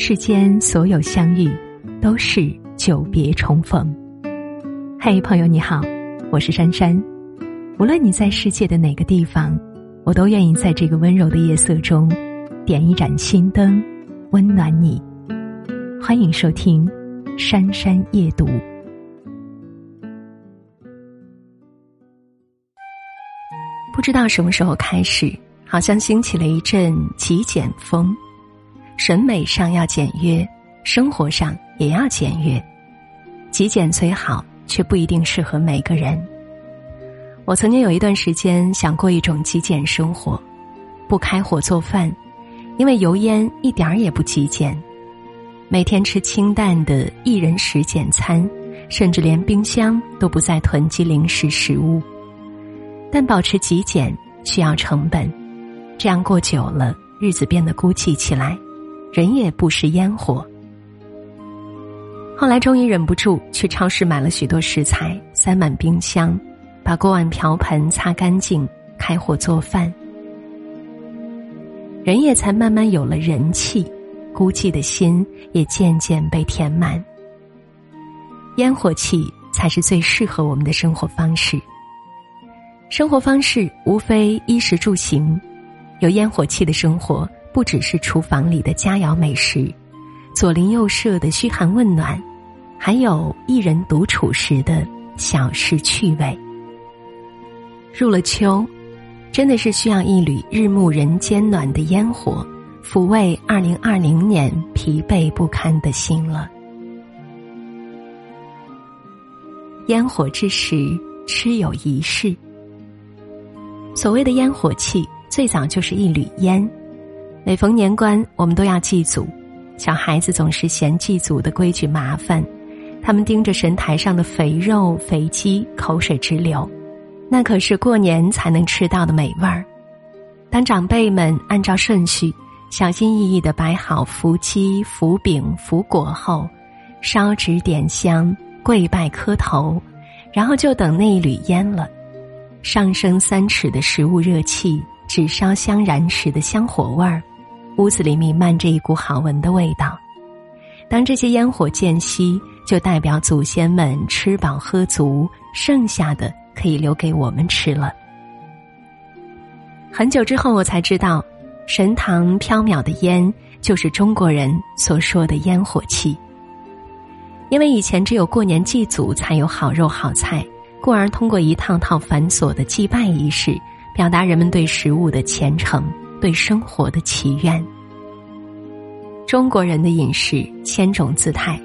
世间所有相遇，都是久别重逢。嘿，朋友你好，我是珊珊。无论你在世界的哪个地方，我都愿意在这个温柔的夜色中，点一盏心灯，温暖你。欢迎收听《珊珊夜读》。不知道什么时候开始，好像兴起了一阵极简风。审美上要简约，生活上也要简约。极简虽好，却不一定适合每个人。我曾经有一段时间想过一种极简生活，不开火做饭，因为油烟一点儿也不极简。每天吃清淡的一人食简餐，甚至连冰箱都不再囤积零食食物。但保持极简需要成本，这样过久了，日子变得孤寂起来。人也不食烟火。后来终于忍不住去超市买了许多食材，塞满冰箱，把锅碗瓢盆擦干净，开火做饭。人也才慢慢有了人气，孤寂的心也渐渐被填满。烟火气才是最适合我们的生活方式。生活方式无非衣食住行，有烟火气的生活。不只是厨房里的佳肴美食，左邻右舍的嘘寒问暖，还有一人独处时的小事趣味。入了秋，真的是需要一缕日暮人间暖的烟火，抚慰二零二零年疲惫不堪的心了。烟火之时，吃有仪式。所谓的烟火气，最早就是一缕烟。每逢年关，我们都要祭祖。小孩子总是嫌祭祖的规矩麻烦，他们盯着神台上的肥肉、肥鸡，口水直流。那可是过年才能吃到的美味儿。当长辈们按照顺序，小心翼翼的摆好福鸡、福饼、福果后，烧纸点香、跪拜磕头，然后就等那一缕烟了。上升三尺的食物热气，纸烧香燃时的香火味儿。屋子里弥漫着一股好闻的味道，当这些烟火渐熄，就代表祖先们吃饱喝足，剩下的可以留给我们吃了。很久之后，我才知道，神堂飘渺的烟，就是中国人所说的烟火气。因为以前只有过年祭祖才有好肉好菜，故而通过一套套繁琐的祭拜仪式，表达人们对食物的虔诚。对生活的祈愿。中国人的饮食千种姿态，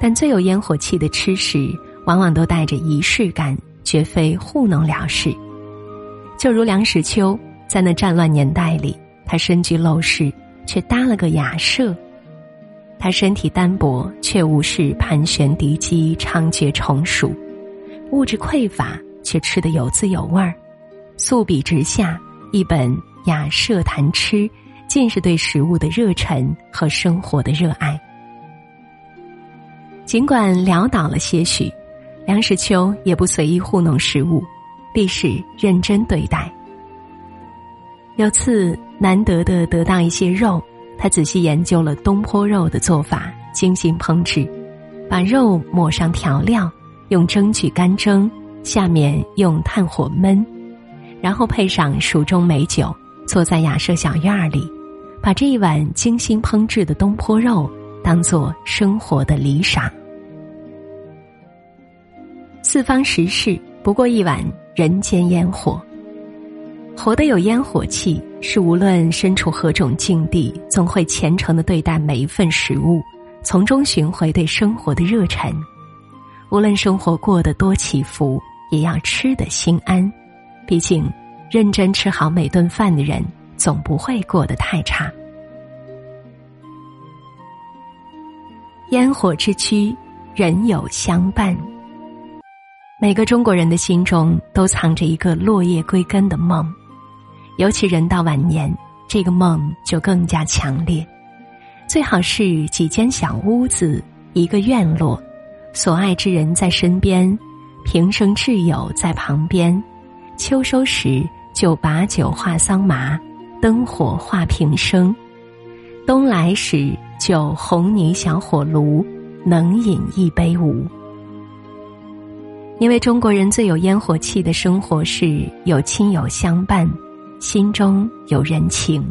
但最有烟火气的吃食，往往都带着仪式感，绝非糊弄了事。就如梁实秋在那战乱年代里，他身居陋室，却搭了个雅舍；他身体单薄，却无视盘旋敌机、猖獗虫鼠，物质匮乏，却吃得有滋有味儿。素笔直下一本。雅舍谈吃，尽是对食物的热忱和生活的热爱。尽管潦倒了些许，梁实秋也不随意糊弄食物，必是认真对待。有次难得的得到一些肉，他仔细研究了东坡肉的做法，精心烹制，把肉抹上调料，用蒸具干蒸，下面用炭火焖，然后配上蜀中美酒。坐在雅舍小院里，把这一碗精心烹制的东坡肉当做生活的理想。四方食事，不过一碗人间烟火。活得有烟火气，是无论身处何种境地，总会虔诚的对待每一份食物，从中寻回对生活的热忱。无论生活过得多起伏，也要吃得心安。毕竟。认真吃好每顿饭的人，总不会过得太差。烟火之躯，人有相伴。每个中国人的心中都藏着一个落叶归根的梦，尤其人到晚年，这个梦就更加强烈。最好是几间小屋子，一个院落，所爱之人在身边，平生挚友在旁边。秋收时。就把酒话桑麻，灯火话平生；冬来时就红泥小火炉，能饮一杯无。因为中国人最有烟火气的生活是有亲友相伴，心中有人情。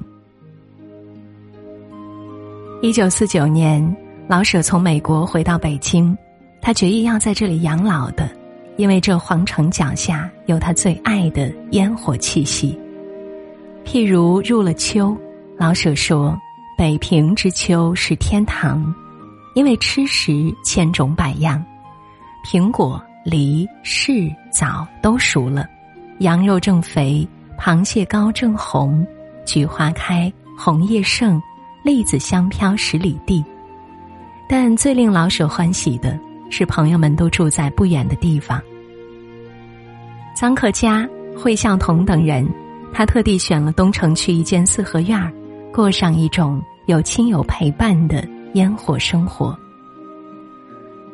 一九四九年，老舍从美国回到北京，他决意要在这里养老的，因为这皇城脚下有他最爱的烟火气息。譬如入了秋，老舍说：“北平之秋是天堂，因为吃食千种百样，苹果。”梨、柿、枣都熟了，羊肉正肥，螃蟹膏正红，菊花开，红叶盛，栗子香飘十里地。但最令老舍欢喜的是，朋友们都住在不远的地方。臧克家、惠孝同等人，他特地选了东城区一间四合院儿，过上一种有亲友陪伴的烟火生活。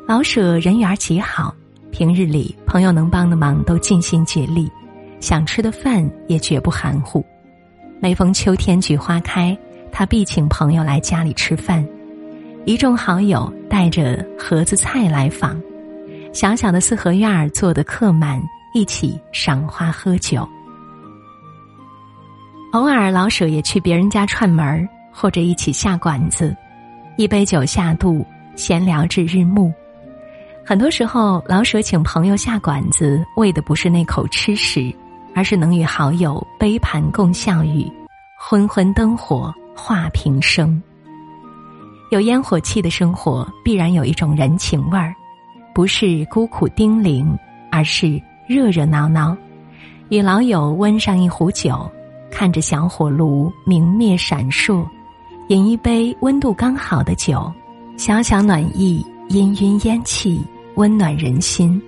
老舍人缘极好。平日里，朋友能帮的忙都尽心竭力，想吃的饭也绝不含糊。每逢秋天菊花开，他必请朋友来家里吃饭。一众好友带着盒子菜来访，小小的四合院儿坐得客满，一起赏花喝酒。偶尔，老舍也去别人家串门儿，或者一起下馆子，一杯酒下肚，闲聊至日暮。很多时候，老舍请朋友下馆子，为的不是那口吃食，而是能与好友杯盘共笑语，昏昏灯火话平生。有烟火气的生活，必然有一种人情味儿，不是孤苦丁零，而是热热闹闹。与老友温上一壶酒，看着小火炉明灭闪烁，饮一杯温度刚好的酒，小小暖意，氤氲烟气。温暖人心，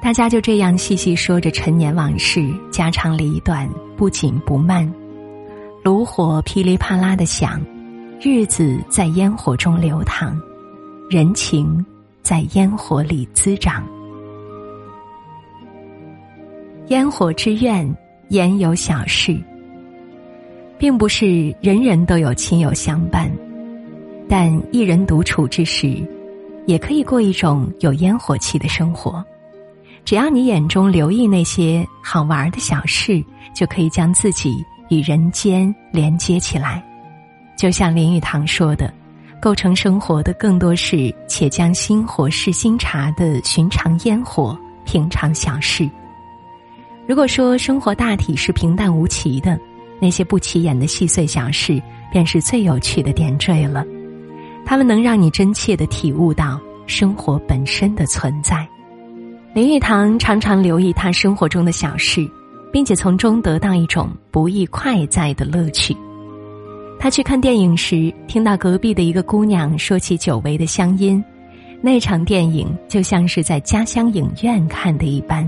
大家就这样细细说着陈年往事，家长里短，不紧不慢。炉火噼里啪啦的响，日子在烟火中流淌，人情在烟火里滋长。烟火之愿，言有小事，并不是人人都有亲友相伴，但一人独处之时。也可以过一种有烟火气的生活，只要你眼中留意那些好玩的小事，就可以将自己与人间连接起来。就像林语堂说的：“构成生活的更多是且将心火试新茶的寻常烟火、平常小事。”如果说生活大体是平淡无奇的，那些不起眼的细碎小事，便是最有趣的点缀了。他们能让你真切的体悟到生活本身的存在。林语堂常常留意他生活中的小事，并且从中得到一种不易快哉的乐趣。他去看电影时，听到隔壁的一个姑娘说起久违的乡音，那场电影就像是在家乡影院看的一般。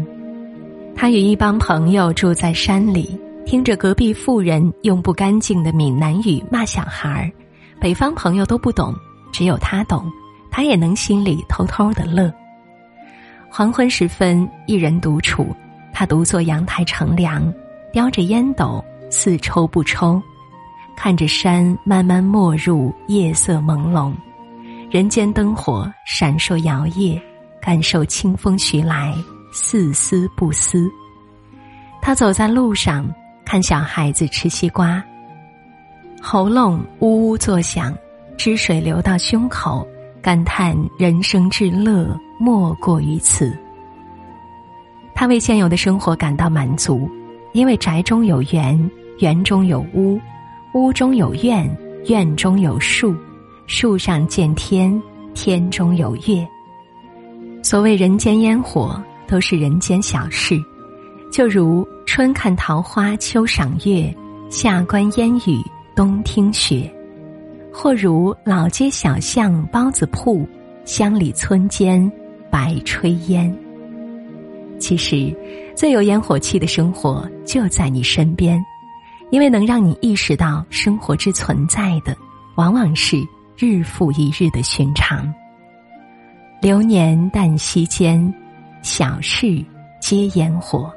他与一帮朋友住在山里，听着隔壁妇人用不干净的闽南语骂小孩儿，北方朋友都不懂。只有他懂，他也能心里偷偷的乐。黄昏时分，一人独处，他独坐阳台乘凉，叼着烟斗，似抽不抽，看着山慢慢没入夜色朦胧，人间灯火闪烁摇曳，感受清风徐来，似思不思。他走在路上，看小孩子吃西瓜，喉咙呜呜作响。汁水流到胸口，感叹人生至乐莫过于此。他为现有的生活感到满足，因为宅中有园，园中有屋，屋中有院，院中有树，树上见天，天中有月。所谓人间烟火，都是人间小事，就如春看桃花，秋赏月，夏观烟雨，冬听雪。或如老街小巷包子铺，乡里村间白炊烟。其实，最有烟火气的生活就在你身边，因为能让你意识到生活之存在的，往往是日复一日的寻常。流年淡息间，小事皆烟火。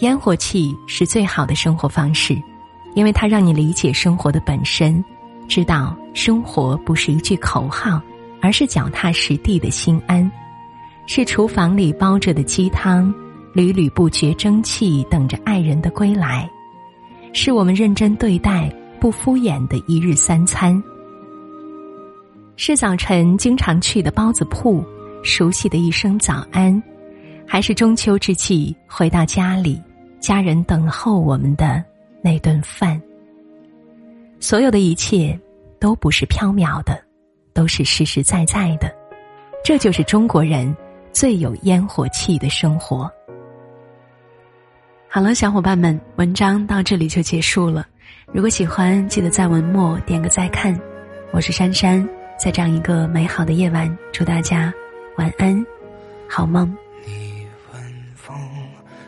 烟火气是最好的生活方式，因为它让你理解生活的本身。知道生活不是一句口号，而是脚踏实地的心安，是厨房里煲着的鸡汤，缕缕不绝蒸汽等着爱人的归来，是我们认真对待、不敷衍的一日三餐，是早晨经常去的包子铺，熟悉的一声早安，还是中秋之际回到家里，家人等候我们的那顿饭。所有的一切，都不是缥缈的，都是实实在在的。这就是中国人最有烟火气的生活。好了，小伙伴们，文章到这里就结束了。如果喜欢，记得在文末点个再看。我是珊珊，在这样一个美好的夜晚，祝大家晚安，好梦。